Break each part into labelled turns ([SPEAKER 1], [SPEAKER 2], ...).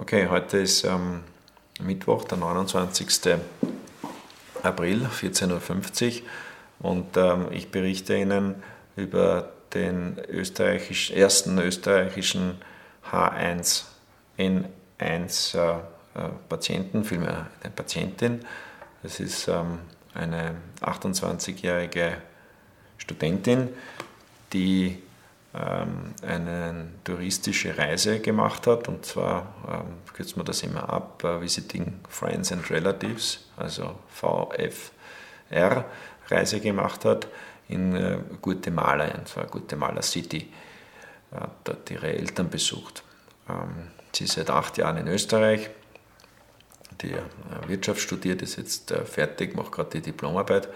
[SPEAKER 1] Okay, heute ist ähm, Mittwoch, der 29. April, 14.50 Uhr und ähm, ich berichte Ihnen über den österreichisch, ersten österreichischen H1N1 äh, äh, vielmehr eine Patientin. Das ist ähm, eine 28-jährige Studentin, die eine touristische Reise gemacht hat. Und zwar ähm, kürzt man das immer ab, äh, Visiting Friends and Relatives, also VFR, Reise gemacht hat in äh, Guatemala, und zwar Guatemala City. Hat dort ihre Eltern besucht. Ähm, sie ist seit acht Jahren in Österreich, die äh, Wirtschaft studiert, ist jetzt fertig, macht gerade die Diplomarbeit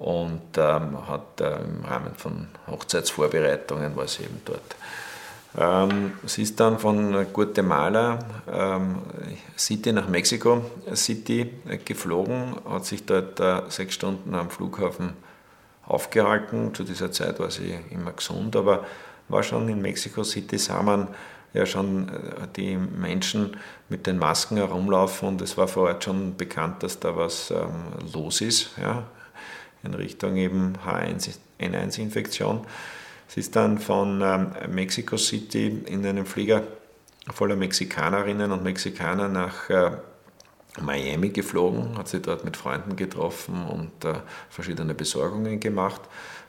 [SPEAKER 1] und ähm, hat äh, im Rahmen von Hochzeitsvorbereitungen war sie eben dort. Ähm, sie ist dann von Guatemala ähm, City nach Mexico City äh, geflogen, hat sich dort äh, sechs Stunden am Flughafen aufgehalten. Zu dieser Zeit war sie immer gesund, aber war schon in Mexico City, sah man ja schon äh, die Menschen mit den Masken herumlaufen und es war vor Ort schon bekannt, dass da was ähm, los ist. Ja in Richtung eben H1N1-Infektion. Sie ist dann von ähm, Mexico City in einem Flieger voller Mexikanerinnen und Mexikaner nach äh, Miami geflogen, hat sie dort mit Freunden getroffen und äh, verschiedene Besorgungen gemacht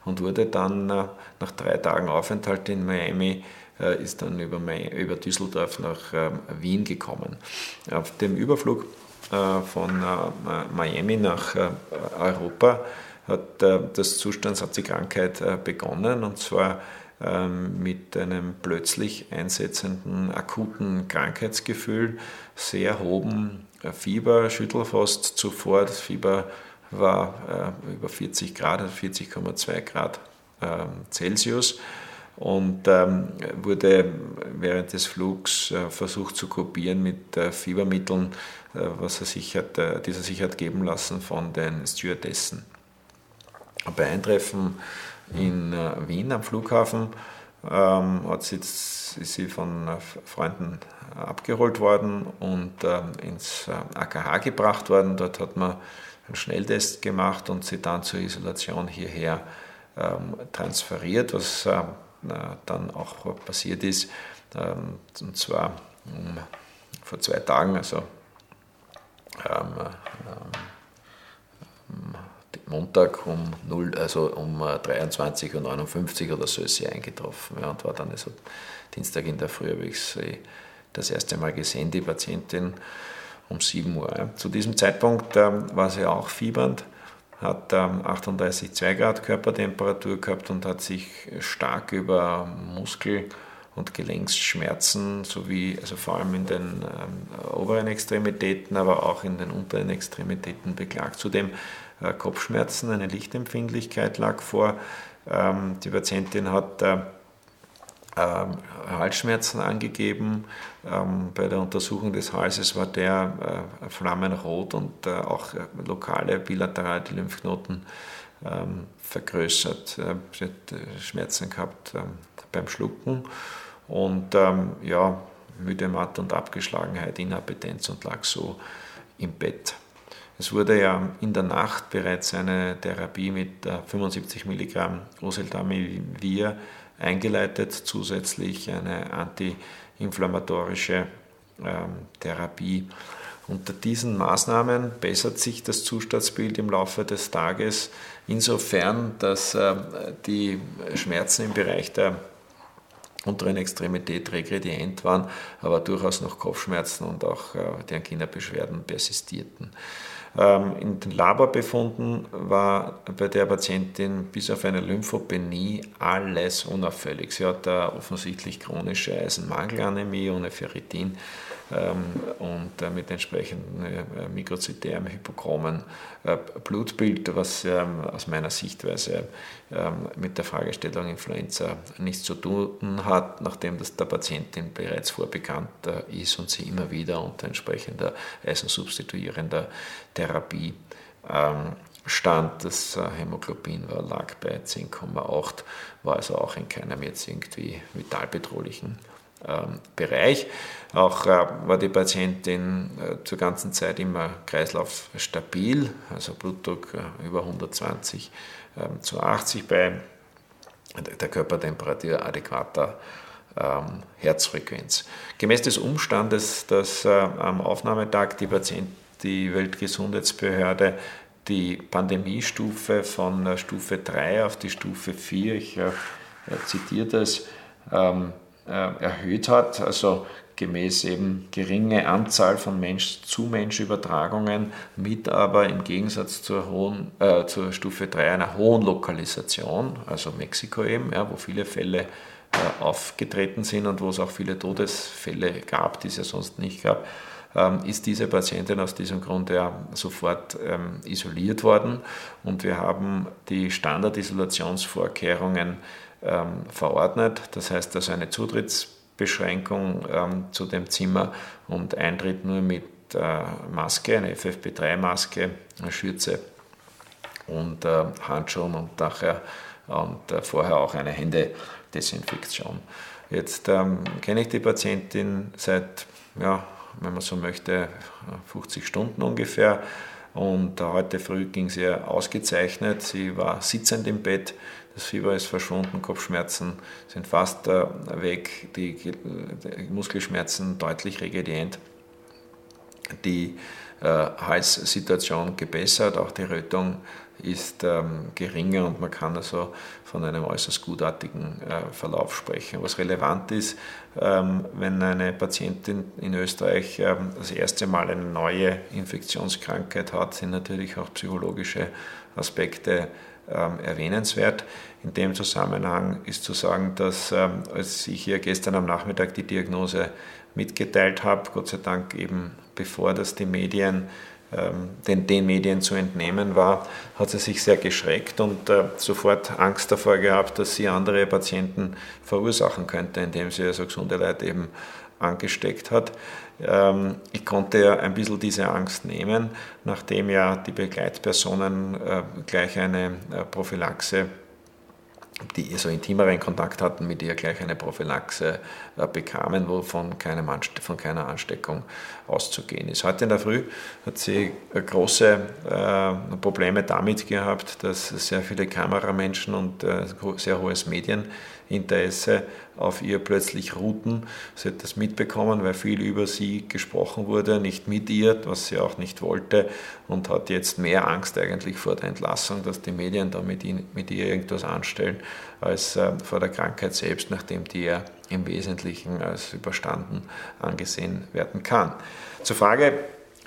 [SPEAKER 1] und wurde dann äh, nach drei Tagen Aufenthalt in Miami äh, ist dann über, über Düsseldorf nach ähm, Wien gekommen. Auf dem Überflug äh, von äh, Miami nach Europa hat äh, das Zustands, hat die Krankheit äh, begonnen und zwar ähm, mit einem plötzlich einsetzenden akuten Krankheitsgefühl, sehr hohem äh, Fieber, Schüttelfrost zuvor. Das Fieber war über 40 Grad, 40,2 Grad ähm, Celsius. Und ähm, wurde während des Flugs versucht zu kopieren mit Fiebermitteln, was er sich hat, dieser sich hat geben lassen von den Stewardessen bei Eintreffen in äh, Wien am Flughafen ähm, hat sie, ist sie von äh, Freunden abgeholt worden und ähm, ins AKH äh, gebracht worden. Dort hat man einen Schnelltest gemacht und sie dann zur Isolation hierher ähm, transferiert, was äh, dann auch passiert ist. Ähm, und zwar um, vor zwei Tagen, also ähm, ähm, Montag um 0, also um 23.59 Uhr oder so ist sie eingetroffen ja, und war dann also Dienstag in der Früh habe ich sie das erste Mal gesehen, die Patientin um 7 Uhr. Zu diesem Zeitpunkt ähm, war sie auch fiebernd, hat ähm, 38,2 Grad Körpertemperatur gehabt und hat sich stark über Muskel- und Gelenksschmerzen sowie, also vor allem in den ähm, oberen Extremitäten, aber auch in den unteren Extremitäten beklagt. Zudem äh, Kopfschmerzen, eine Lichtempfindlichkeit lag vor. Ähm, die Patientin hat äh, ähm, Halsschmerzen angegeben. Ähm, bei der Untersuchung des Halses war der äh, flammenrot und auch lokale bilateral die Lymphknoten vergrößert. Sie hat Schmerzen gehabt beim Schlucken und ja, müde, matt und Abgeschlagenheit, Inappetenz und lag so im Bett. Es wurde ja in der Nacht bereits eine Therapie mit 75 Milligramm Oseltamivir eingeleitet, zusätzlich eine antiinflammatorische ähm, Therapie. Unter diesen Maßnahmen bessert sich das Zustandsbild im Laufe des Tages insofern, dass äh, die Schmerzen im Bereich der unteren Extremität regredient waren, aber durchaus noch Kopfschmerzen und auch äh, die Angina-Beschwerden persistierten. Ähm, in den Laborbefunden war bei der Patientin bis auf eine Lymphopenie alles unauffällig. Sie hat offensichtlich chronische Eisenmangelanämie ohne Ferritin und mit entsprechenden äh, mikrozytären hypochromen äh, Blutbild, was ähm, aus meiner Sichtweise ähm, mit der Fragestellung Influenza nichts zu tun hat, nachdem das der Patientin bereits vorbekannt äh, ist und sie immer wieder unter entsprechender eisensubstituierender Therapie stand. Das Hämoglobin lag bei 10,8, war also auch in keinem jetzt irgendwie vitalbedrohlichen ähm, Bereich. Auch äh, war die Patientin äh, zur ganzen Zeit immer Kreislauf stabil, also Blutdruck äh, über 120 ähm, zu 80 bei der Körpertemperatur adäquater ähm, Herzfrequenz. Gemäß des Umstandes, dass am Aufnahmetag die, Patient, die Weltgesundheitsbehörde die Pandemiestufe von Stufe 3 auf die Stufe 4, ich zitiere das, erhöht hat, also gemäß eben geringe Anzahl von Mensch-zu-Mensch-Übertragungen mit aber im Gegensatz zur, hohen, äh, zur Stufe 3 einer hohen Lokalisation, also Mexiko eben, ja, wo viele Fälle äh, aufgetreten sind und wo es auch viele Todesfälle gab, die es ja sonst nicht gab, ähm, ist diese Patientin aus diesem Grund ja sofort ähm, isoliert worden und wir haben die Standardisolationsvorkehrungen ähm, verordnet. Das heißt also eine Zutritts Beschränkung ähm, zu dem Zimmer und Eintritt nur mit äh, Maske, eine FFP3-Maske, eine Schürze und äh, Handschuhen und nachher und äh, vorher auch eine Händedesinfektion. Jetzt ähm, kenne ich die Patientin seit, ja, wenn man so möchte, 50 Stunden ungefähr. Und heute früh ging ihr ausgezeichnet. Sie war sitzend im Bett, das Fieber ist verschwunden, Kopfschmerzen sind fast äh, weg, die Muskelschmerzen deutlich regredient, die äh, Halssituation gebessert, auch die Rötung ist ähm, geringer und man kann also von einem äußerst gutartigen äh, Verlauf sprechen. Was relevant ist, ähm, wenn eine Patientin in Österreich ähm, das erste Mal eine neue Infektionskrankheit hat, sind natürlich auch psychologische Aspekte ähm, erwähnenswert. In dem Zusammenhang ist zu sagen, dass ähm, als ich hier gestern am Nachmittag die Diagnose mitgeteilt habe, Gott sei Dank eben bevor das die Medien den, den Medien zu entnehmen war, hat sie sich sehr geschreckt und äh, sofort Angst davor gehabt, dass sie andere Patienten verursachen könnte, indem sie also gesunde Leute eben angesteckt hat. Ähm, ich konnte ja ein bisschen diese Angst nehmen, nachdem ja die Begleitpersonen äh, gleich eine äh, Prophylaxe die so intimeren Kontakt hatten, mit ihr gleich eine Prophylaxe äh, bekamen, wo von, keinem von keiner Ansteckung auszugehen ist. Heute in der Früh hat sie große äh, Probleme damit gehabt, dass sehr viele Kameramenschen und äh, sehr hohes Medieninteresse auf ihr plötzlich ruhten. Sie hat das mitbekommen, weil viel über sie gesprochen wurde, nicht mit ihr, was sie auch nicht wollte und hat jetzt mehr Angst eigentlich vor der Entlassung, dass die Medien da mit, ihn, mit ihr irgendwas anstellen, als äh, vor der Krankheit selbst, nachdem die ja im Wesentlichen als überstanden angesehen werden kann. Zur Frage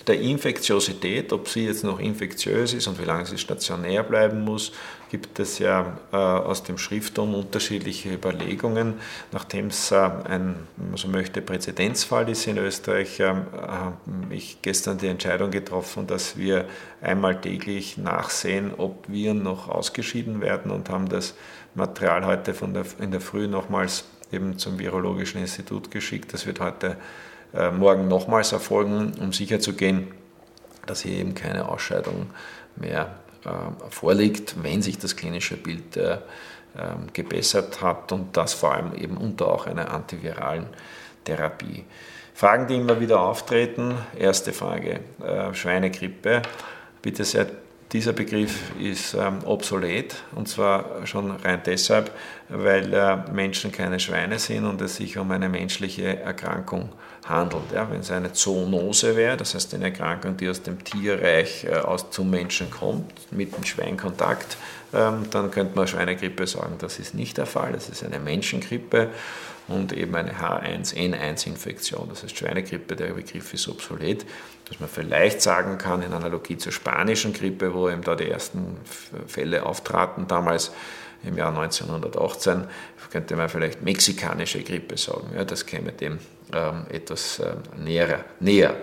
[SPEAKER 1] der Infektiosität, ob sie jetzt noch infektiös ist und wie lange sie stationär bleiben muss, gibt es ja äh, aus dem Schrifttum unterschiedliche Überlegungen. Nachdem es äh, ein, so möchte, Präzedenzfall ist in Österreich, äh, habe ich gestern die Entscheidung getroffen, dass wir einmal täglich nachsehen, ob Viren noch ausgeschieden werden und haben das Material heute von der, in der Früh nochmals eben zum Virologischen Institut geschickt. Das wird heute äh, morgen nochmals erfolgen, um sicherzugehen, dass hier eben keine Ausscheidung mehr äh, vorliegt, wenn sich das klinische Bild äh, ähm, gebessert hat und das vor allem eben unter auch einer antiviralen Therapie. Fragen, die immer wieder auftreten. Erste Frage, Schweinegrippe. Bitte sehr dieser Begriff ist ähm, obsolet und zwar schon rein deshalb, weil Menschen keine Schweine sind und es sich um eine menschliche Erkrankung handelt. Ja, wenn es eine Zoonose wäre, das heißt eine Erkrankung, die aus dem Tierreich äh, aus zum Menschen kommt, mit dem Schweinkontakt, ähm, dann könnte man Schweinegrippe sagen. Das ist nicht der Fall, das ist eine Menschengrippe und eben eine H1N1-Infektion. Das heißt Schweinegrippe, der Begriff ist obsolet. Dass man vielleicht sagen kann, in Analogie zur spanischen Grippe, wo eben da die ersten Fälle auftraten, damals im Jahr 1918, könnte man vielleicht mexikanische Grippe sagen. Ja, das käme dem ähm, etwas äh, näher, näher.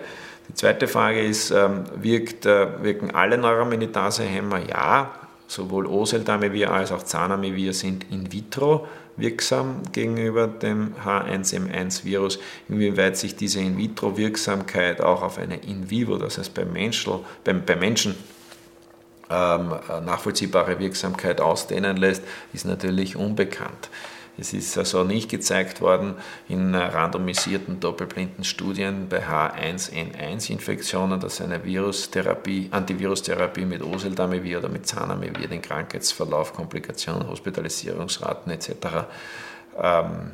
[SPEAKER 1] Die zweite Frage ist, ähm, wirkt, äh, wirken alle Neuraminidase-Hämmer? Ja, sowohl Oseltamivir als auch Zanamivir sind in vitro wirksam gegenüber dem H1N1-Virus. Inwieweit sich diese In-vitro-Wirksamkeit auch auf eine In-vivo, das heißt beim, Menschel, beim, beim Menschen, ähm, nachvollziehbare Wirksamkeit ausdehnen lässt, ist natürlich unbekannt. Es ist also nicht gezeigt worden in randomisierten doppelblinden Studien bei H1N1-Infektionen, dass eine Virustherapie, Antivirustherapie mit Oseltamivir oder mit Zanamivir den Krankheitsverlauf, Komplikationen, Hospitalisierungsraten etc. Ähm,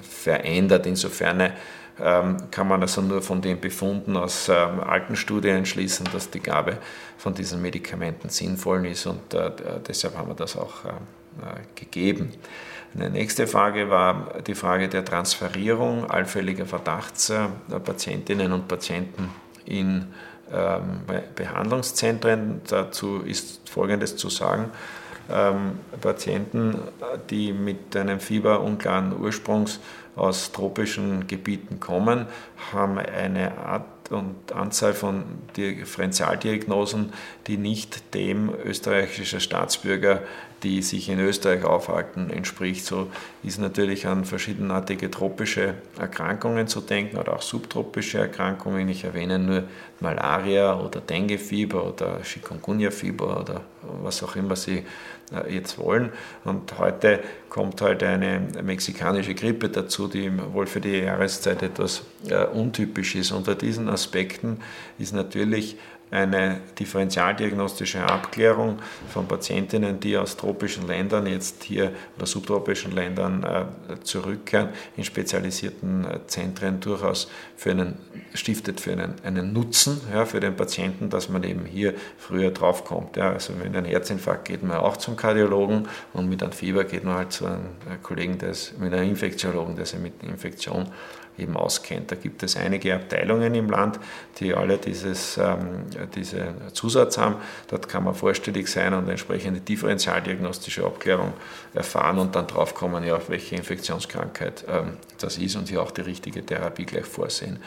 [SPEAKER 1] verändert. Insofern kann man also nur von den Befunden aus ähm, alten Studien schließen, dass die Gabe von diesen Medikamenten sinnvoll ist und äh, deshalb haben wir das auch äh, äh, gegeben. Eine nächste Frage war die Frage der Transferierung allfälliger Verdachtspatientinnen und Patienten in ähm, Behandlungszentren. Dazu ist Folgendes zu sagen. Ähm, Patienten, die mit einem Fieber unklaren Ursprungs aus tropischen Gebieten kommen, haben eine Art und Anzahl von Differentialdiagnosen, die nicht dem österreichischen Staatsbürger, die sich in Österreich aufhalten, entspricht. So ist natürlich an verschiedenartige tropische Erkrankungen zu denken oder auch subtropische Erkrankungen. Ich erwähne nur Malaria oder Denguefieber oder Chikungunya-Fieber oder was auch immer Sie äh, jetzt wollen. Und heute kommt halt eine mexikanische Grippe dazu, die wohl für die Jahreszeit etwas äh, untypisch ist. Unter diesen Aspekten ist natürlich eine differentialdiagnostische Abklärung von Patientinnen, die aus tropischen Ländern jetzt hier oder subtropischen Ländern äh, zurückkehren, in spezialisierten äh, Zentren durchaus für einen, stiftet für einen, einen Nutzen ja, für den Patienten, dass man eben hier früher draufkommt. Ja. Also wenn ein Herzinfarkt geht man auch zum Kardiologen und mit einem Fieber geht man halt zu einem äh, Kollegen, der ist, mit einem Infektiologen, der sich mit Infektion eben auskennt. Da gibt es einige Abteilungen im Land, die alle dieses, ähm, diese Zusatz haben. Dort kann man vorstellig sein und entsprechende differentialdiagnostische Abklärung erfahren und dann draufkommen, ja, welche Infektionskrankheit ähm, das ist und hier auch die richtige Therapie gleich vorsehen.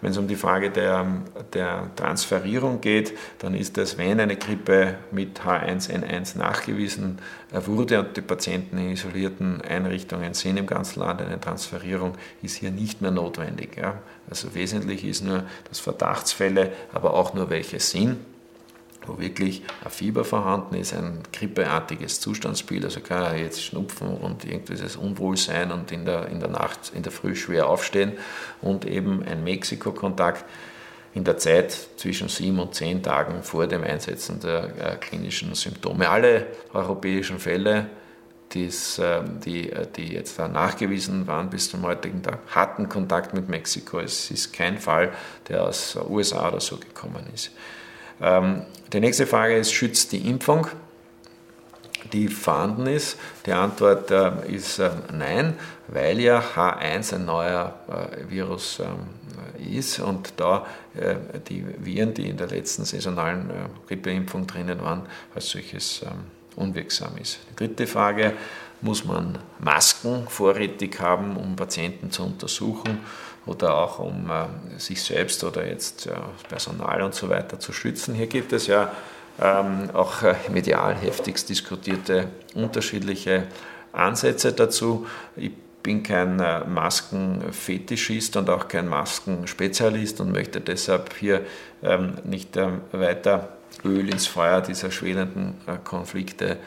[SPEAKER 1] Wenn es um die Frage der, der Transferierung geht, dann ist das, wenn eine Grippe mit H1N1 nachgewiesen wurde und die Patienten in isolierten Einrichtungen sind im ganzen Land, eine Transferierung ist hier nicht mehr notwendig. Ja. Also wesentlich ist nur, dass Verdachtsfälle, aber auch nur welche sind, wo wirklich ein Fieber vorhanden ist, ein grippeartiges Zustandsbild, also kann jetzt Schnupfen und irgendwelches Unwohlsein und in der, in der Nacht, in der Früh schwer aufstehen und eben ein Mexiko-Kontakt in der Zeit zwischen sieben und zehn Tagen vor dem Einsetzen der äh, klinischen Symptome. Alle europäischen Fälle, die's, äh, die, äh, die jetzt nachgewiesen waren bis zum heutigen Tag, hatten Kontakt mit Mexiko. Es ist kein Fall, der aus USA oder so gekommen ist. Ähm, die nächste Frage ist, schützt die Impfung? die vorhanden ist? Die Antwort äh, ist äh, nein, weil ja H1 ein neuer äh, Virus ähm, ist und da äh, die Viren, die in der letzten saisonalen äh, Grippeimpfung drinnen waren, als solches ähm, unwirksam ist. Die dritte Frage, muss man Masken vorrätig haben, um Patienten zu untersuchen? oder auch um äh, sich selbst oder jetzt Personal und so weiter zu schützen. Hier gibt es ja ähm, auch medial heftigst diskutierte unterschiedliche Ansätze dazu. Ich bin kein äh, Maskenfetischist und auch kein Maskenspezialist und möchte deshalb hier ähm, nicht ähm, weiter Öl ins Feuer dieser schwelenden äh, Konflikte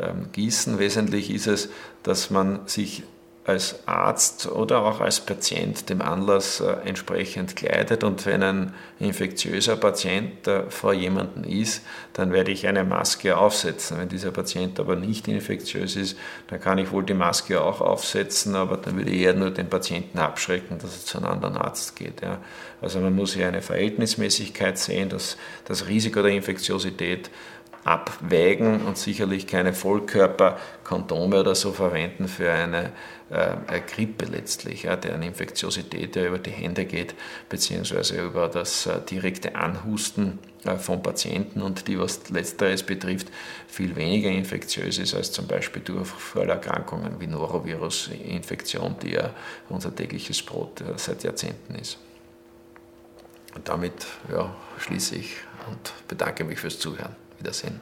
[SPEAKER 1] ähm, gießen. Wesentlich ist es, dass man sich als Arzt oder auch als Patient dem Anlass äh, entsprechend kleidet. Und wenn ein infektiöser Patient äh, vor jemandem ist, dann werde ich eine Maske aufsetzen. Wenn dieser Patient aber nicht infektiös ist, dann kann ich wohl die Maske auch aufsetzen, aber dann würde ich eher nur den Patienten abschrecken, dass er zu einem anderen Arzt geht. Ja. Also man muss hier eine Verhältnismäßigkeit sehen, dass das Risiko der Infektiosität abwägen und sicherlich keine Vollkörperkondome oder so verwenden für eine äh, Grippe letztlich, ja, deren Infektiosität ja über die Hände geht, beziehungsweise über das äh, direkte Anhusten äh, von Patienten und die, was letzteres betrifft, viel weniger infektiös ist als zum Beispiel Durchfallerkrankungen wie Norovirus-Infektion, die ja unser tägliches Brot äh, seit Jahrzehnten ist. Und damit ja, schließe ich und bedanke mich fürs Zuhören. Wiedersehen.